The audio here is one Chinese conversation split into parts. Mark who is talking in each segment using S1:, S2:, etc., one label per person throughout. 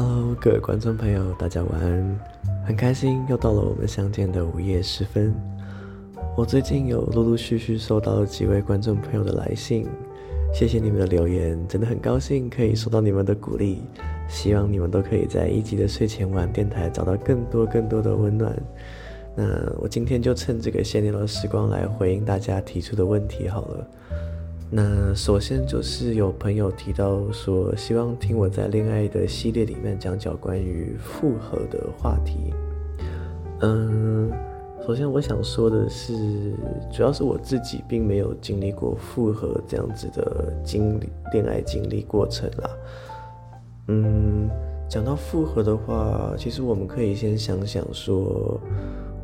S1: Hello，各位观众朋友，大家晚安。很开心又到了我们相见的午夜时分。我最近有陆陆续续收到了几位观众朋友的来信，谢谢你们的留言，真的很高兴可以收到你们的鼓励。希望你们都可以在一集的睡前晚电台找到更多更多的温暖。那我今天就趁这个闲聊的时光来回应大家提出的问题好了。那首先就是有朋友提到说，希望听我在恋爱的系列里面讲讲关于复合的话题。嗯，首先我想说的是，主要是我自己并没有经历过复合这样子的经历恋爱经历过程啦。嗯，讲到复合的话，其实我们可以先想想说，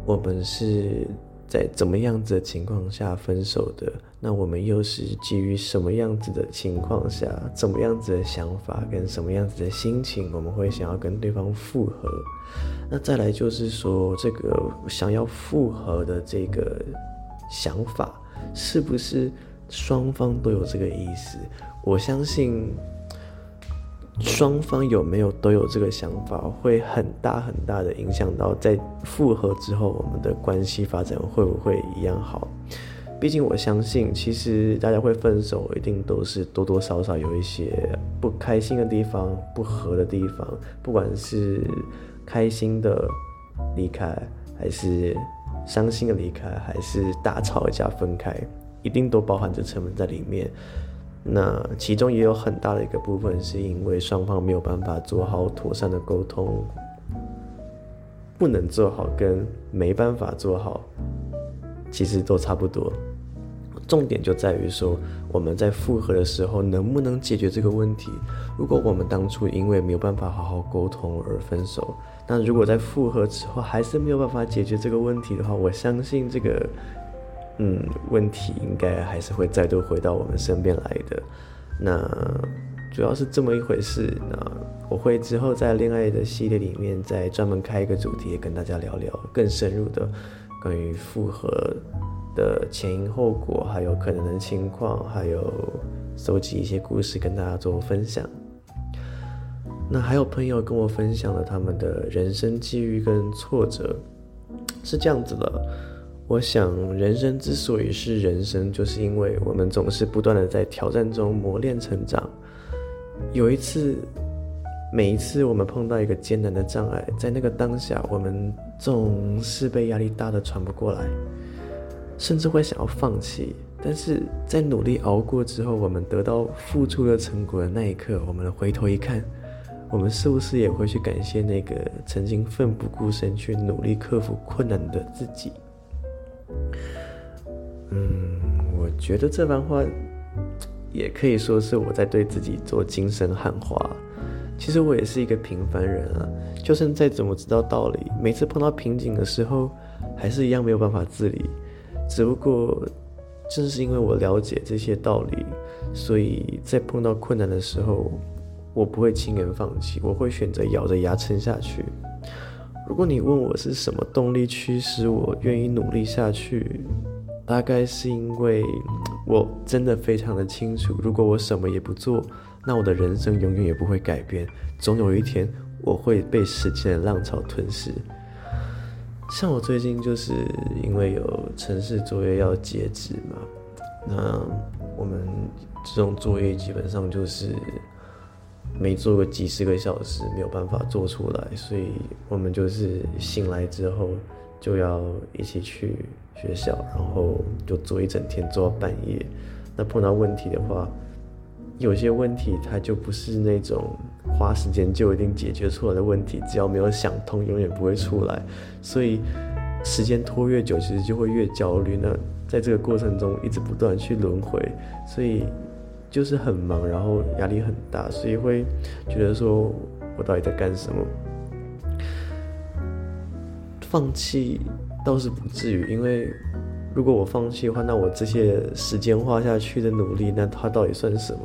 S1: 我们是。在怎么样子的情况下分手的？那我们又是基于什么样子的情况下，怎么样子的想法跟什么样子的心情，我们会想要跟对方复合？那再来就是说，这个想要复合的这个想法，是不是双方都有这个意思？我相信。双方有没有都有这个想法，会很大很大的影响到在复合之后我们的关系发展会不会一样好？毕竟我相信，其实大家会分手，一定都是多多少少有一些不开心的地方、不合的地方，不管是开心的离开，还是伤心的离开，还是大吵一架分开，一定都包含着成分在里面。那其中也有很大的一个部分，是因为双方没有办法做好妥善的沟通，不能做好跟没办法做好，其实都差不多。重点就在于说，我们在复合的时候能不能解决这个问题？如果我们当初因为没有办法好好沟通而分手，那如果在复合之后还是没有办法解决这个问题的话，我相信这个。嗯，问题应该还是会再度回到我们身边来的。那主要是这么一回事。那我会之后在恋爱的系列里面再专门开一个主题，跟大家聊聊更深入的关于复合的前因后果，还有可能的情况，还有收集一些故事跟大家做分享。那还有朋友跟我分享了他们的人生际遇跟挫折，是这样子的。我想，人生之所以是人生，就是因为我们总是不断的在挑战中磨练成长。有一次，每一次我们碰到一个艰难的障碍，在那个当下，我们总是被压力大得喘不过来，甚至会想要放弃。但是在努力熬过之后，我们得到付出的成果的那一刻，我们回头一看，我们是不是也会去感谢那个曾经奋不顾身去努力克服困难的自己？嗯，我觉得这番话也可以说是我在对自己做精神喊话。其实我也是一个平凡人啊，就算再怎么知道道理，每次碰到瓶颈的时候，还是一样没有办法自理。只不过正是因为我了解这些道理，所以在碰到困难的时候，我不会轻言放弃，我会选择咬着牙撑下去。如果你问我是什么动力驱使我愿意努力下去，大概是因为我真的非常的清楚，如果我什么也不做，那我的人生永远也不会改变。总有一天我会被时间的浪潮吞噬。像我最近就是因为有城市作业要截止嘛，那我们这种作业基本上就是。没做个几十个小时，没有办法做出来，所以我们就是醒来之后就要一起去学校，然后就做一整天，做到半夜。那碰到问题的话，有些问题它就不是那种花时间就一定解决出来的问题，只要没有想通，永远不会出来。所以时间拖越久，其实就会越焦虑。那在这个过程中，一直不断去轮回，所以。就是很忙，然后压力很大，所以会觉得说我到底在干什么？放弃倒是不至于，因为如果我放弃的话，那我这些时间花下去的努力，那它到底算什么？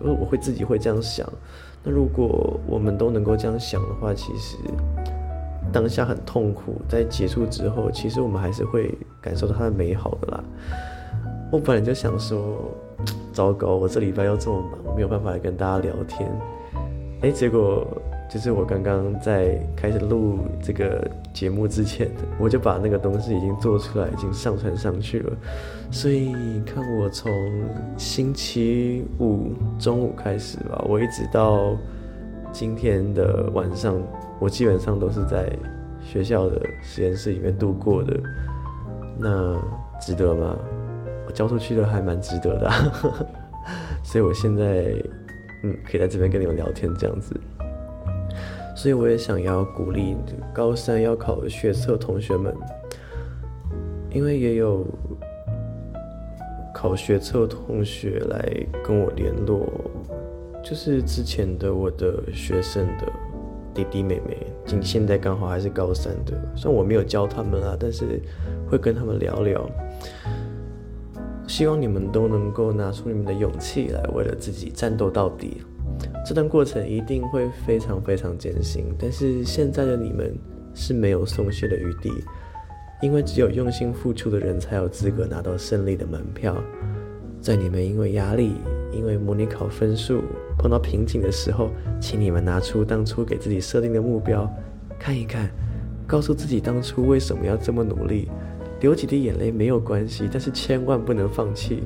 S1: 就我会自己会这样想。那如果我们都能够这样想的话，其实当下很痛苦，在结束之后，其实我们还是会感受到它的美好的啦。我本来就想说。糟糕，我这礼拜要这么忙，没有办法来跟大家聊天。哎，结果就是我刚刚在开始录这个节目之前，我就把那个东西已经做出来，已经上传上去了。所以你看，我从星期五中午开始吧，我一直到今天的晚上，我基本上都是在学校的实验室里面度过的。那值得吗？我交出去的还蛮值得的啊，所以我现在。嗯，可以在这边跟你们聊天这样子，所以我也想要鼓励高三要考学测同学们，因为也有考学测同学来跟我联络，就是之前的我的学生的弟弟妹妹，今现在刚好还是高三的，虽然我没有教他们啊，但是会跟他们聊聊。希望你们都能够拿出你们的勇气来，为了自己战斗到底。这段过程一定会非常非常艰辛，但是现在的你们是没有松懈的余地，因为只有用心付出的人才有资格拿到胜利的门票。在你们因为压力、因为模拟考分数碰到瓶颈的时候，请你们拿出当初给自己设定的目标，看一看，告诉自己当初为什么要这么努力。流几滴眼泪没有关系，但是千万不能放弃。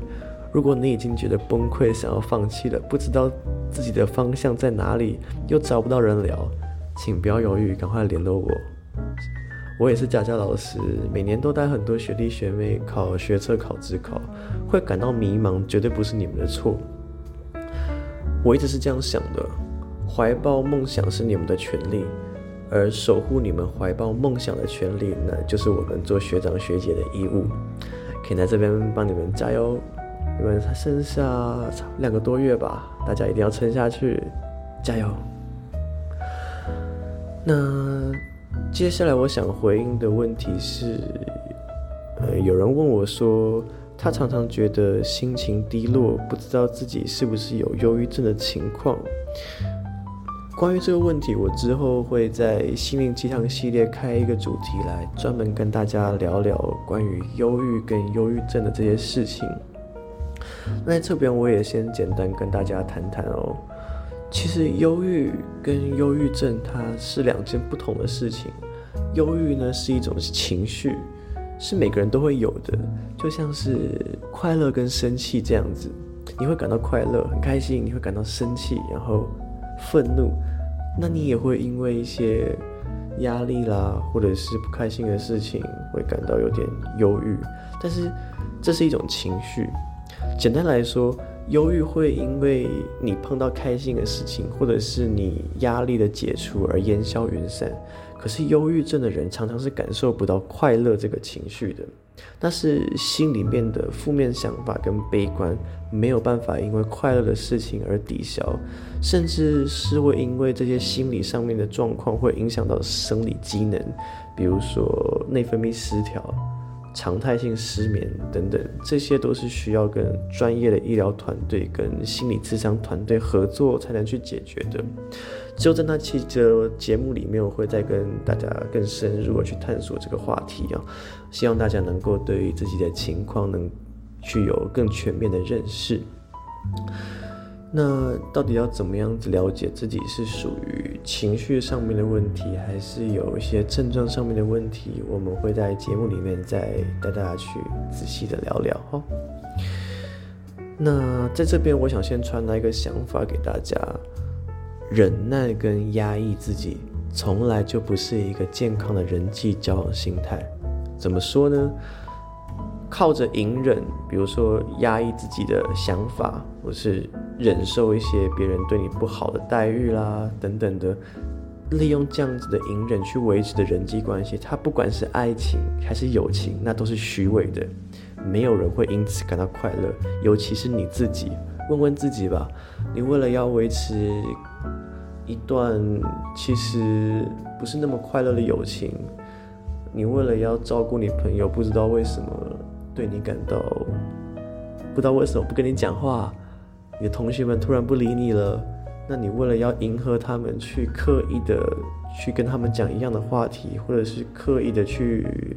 S1: 如果你已经觉得崩溃，想要放弃了，不知道自己的方向在哪里，又找不到人聊，请不要犹豫，赶快联络我。我也是家教老师，每年都带很多学弟学妹考学测、考指考，会感到迷茫，绝对不是你们的错。我一直是这样想的，怀抱梦想是你们的权利。而守护你们怀抱梦想的权利，那就是我们做学长学姐的义务。可以在这边帮你们加油，你们才剩下两个多月吧，大家一定要撑下去，加油。那接下来我想回应的问题是，呃，有人问我说，他常常觉得心情低落，不知道自己是不是有忧郁症的情况。关于这个问题，我之后会在心灵鸡汤系列开一个主题来专门跟大家聊聊关于忧郁跟忧郁症的这些事情。那在这边我也先简单跟大家谈谈哦。其实忧郁跟忧郁症它是两件不同的事情。忧郁呢是一种情绪，是每个人都会有的，就像是快乐跟生气这样子。你会感到快乐，很开心；你会感到生气，然后愤怒。那你也会因为一些压力啦，或者是不开心的事情，会感到有点忧郁。但是这是一种情绪。简单来说，忧郁会因为你碰到开心的事情，或者是你压力的解除而烟消云散。可是忧郁症的人常常是感受不到快乐这个情绪的。但是心里面的负面想法跟悲观没有办法因为快乐的事情而抵消，甚至是会因为这些心理上面的状况会影响到生理机能，比如说内分泌失调、常态性失眠等等，这些都是需要跟专业的医疗团队跟心理咨商团队合作才能去解决的。就在那期的节目里面，我会再跟大家更深入的去探索这个话题啊，希望大家能够对自己的情况能具有更全面的认识。那到底要怎么样子了解自己是属于情绪上面的问题，还是有一些症状上面的问题？我们会在节目里面再带大家去仔细的聊聊哈。那在这边，我想先传达一个想法给大家。忍耐跟压抑自己，从来就不是一个健康的人际交往心态。怎么说呢？靠着隐忍，比如说压抑自己的想法，或是忍受一些别人对你不好的待遇啦，等等的，利用这样子的隐忍去维持的人际关系，它不管是爱情还是友情，那都是虚伪的。没有人会因此感到快乐，尤其是你自己。问问自己吧，你为了要维持。一段其实不是那么快乐的友情，你为了要照顾你朋友，不知道为什么对你感到，不知道为什么不跟你讲话，你的同学们突然不理你了，那你为了要迎合他们，去刻意的去跟他们讲一样的话题，或者是刻意的去，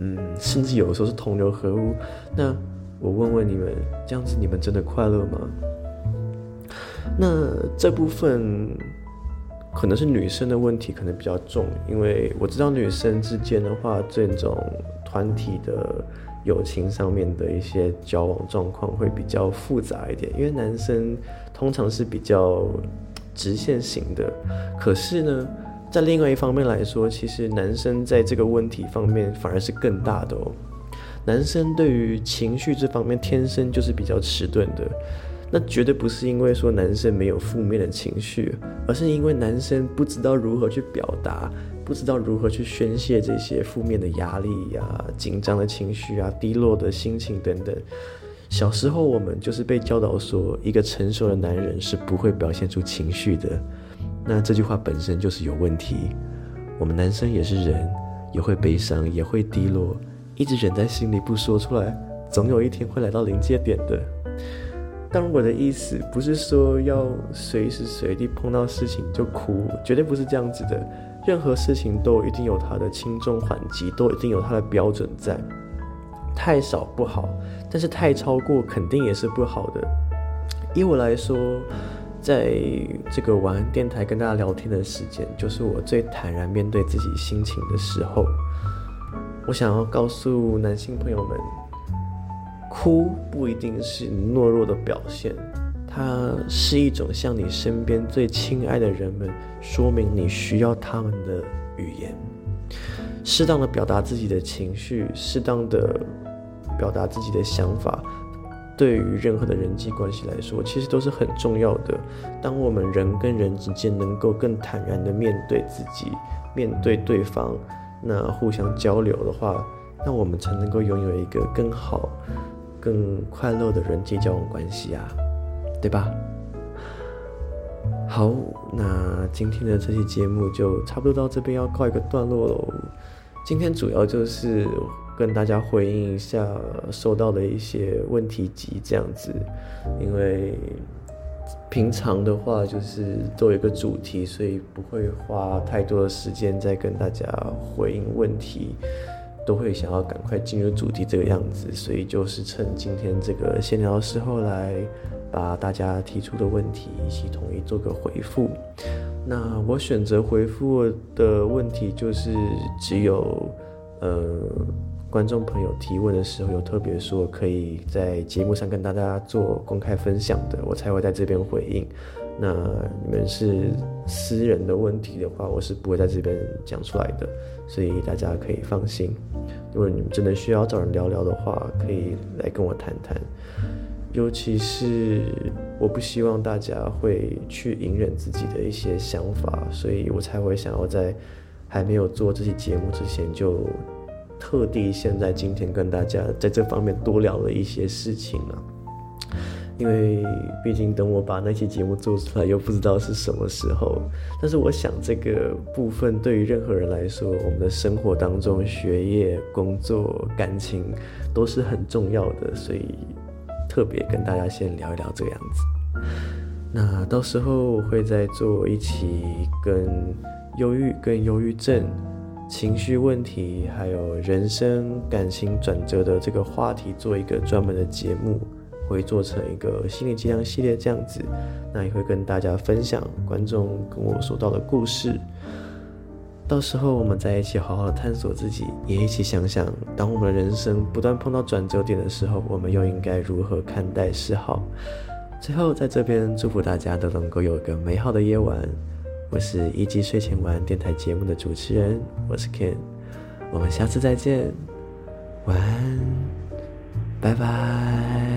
S1: 嗯，甚至有的时候是同流合污，那我问问你们，这样子你们真的快乐吗？那这部分可能是女生的问题可能比较重，因为我知道女生之间的话，这种团体的友情上面的一些交往状况会比较复杂一点，因为男生通常是比较直线型的，可是呢，在另外一方面来说，其实男生在这个问题方面反而是更大的哦。男生对于情绪这方面天生就是比较迟钝的，那绝对不是因为说男生没有负面的情绪，而是因为男生不知道如何去表达，不知道如何去宣泄这些负面的压力呀、紧张的情绪啊、低落的心情等等。小时候我们就是被教导说，一个成熟的男人是不会表现出情绪的。那这句话本身就是有问题。我们男生也是人，也会悲伤，也会低落。一直忍在心里不说出来，总有一天会来到临界点的。但我的意思不是说要随时随地碰到事情就哭，绝对不是这样子的。任何事情都一定有它的轻重缓急，都一定有它的标准在。太少不好，但是太超过肯定也是不好的。以我来说，在这个晚安电台跟大家聊天的时间，就是我最坦然面对自己心情的时候。我想要告诉男性朋友们，哭不一定是懦弱的表现，它是一种向你身边最亲爱的人们说明你需要他们的语言。适当的表达自己的情绪，适当的表达自己的想法，对于任何的人际关系来说，其实都是很重要的。当我们人跟人之间能够更坦然的面对自己，面对对方。那互相交流的话，那我们才能够拥有一个更好、更快乐的人际交往关系啊，对吧？好，那今天的这期节目就差不多到这边要告一个段落喽。今天主要就是跟大家回应一下收到的一些问题集这样子，因为。平常的话就是都有一个主题，所以不会花太多的时间再跟大家回应问题，都会想要赶快进入主题这个样子，所以就是趁今天这个闲聊时候来把大家提出的问题一起统一做个回复。那我选择回复的问题就是只有呃。观众朋友提问的时候，有特别说可以在节目上跟大家做公开分享的，我才会在这边回应。那你们是私人的问题的话，我是不会在这边讲出来的，所以大家可以放心。如果你们真的需要找人聊聊的话，可以来跟我谈谈。尤其是我不希望大家会去隐忍自己的一些想法，所以我才会想要在还没有做这期节目之前就。特地现在今天跟大家在这方面多聊了一些事情啊，因为毕竟等我把那期节目做出来又不知道是什么时候。但是我想这个部分对于任何人来说，我们的生活当中学业、工作、感情都是很重要的，所以特别跟大家先聊一聊这个样子。那到时候我会再做一期跟忧郁、跟忧郁症。情绪问题，还有人生感情转折的这个话题，做一个专门的节目，会做成一个心理鸡汤系列这样子。那也会跟大家分享观众跟我说到的故事。到时候我们再一起好好探索自己，也一起想想，当我们的人生不断碰到转折点的时候，我们又应该如何看待是好？最后在这边祝福大家都能够有个美好的夜晚。我是一级睡前晚安电台节目的主持人，我是 Ken，我们下次再见，晚安，拜拜。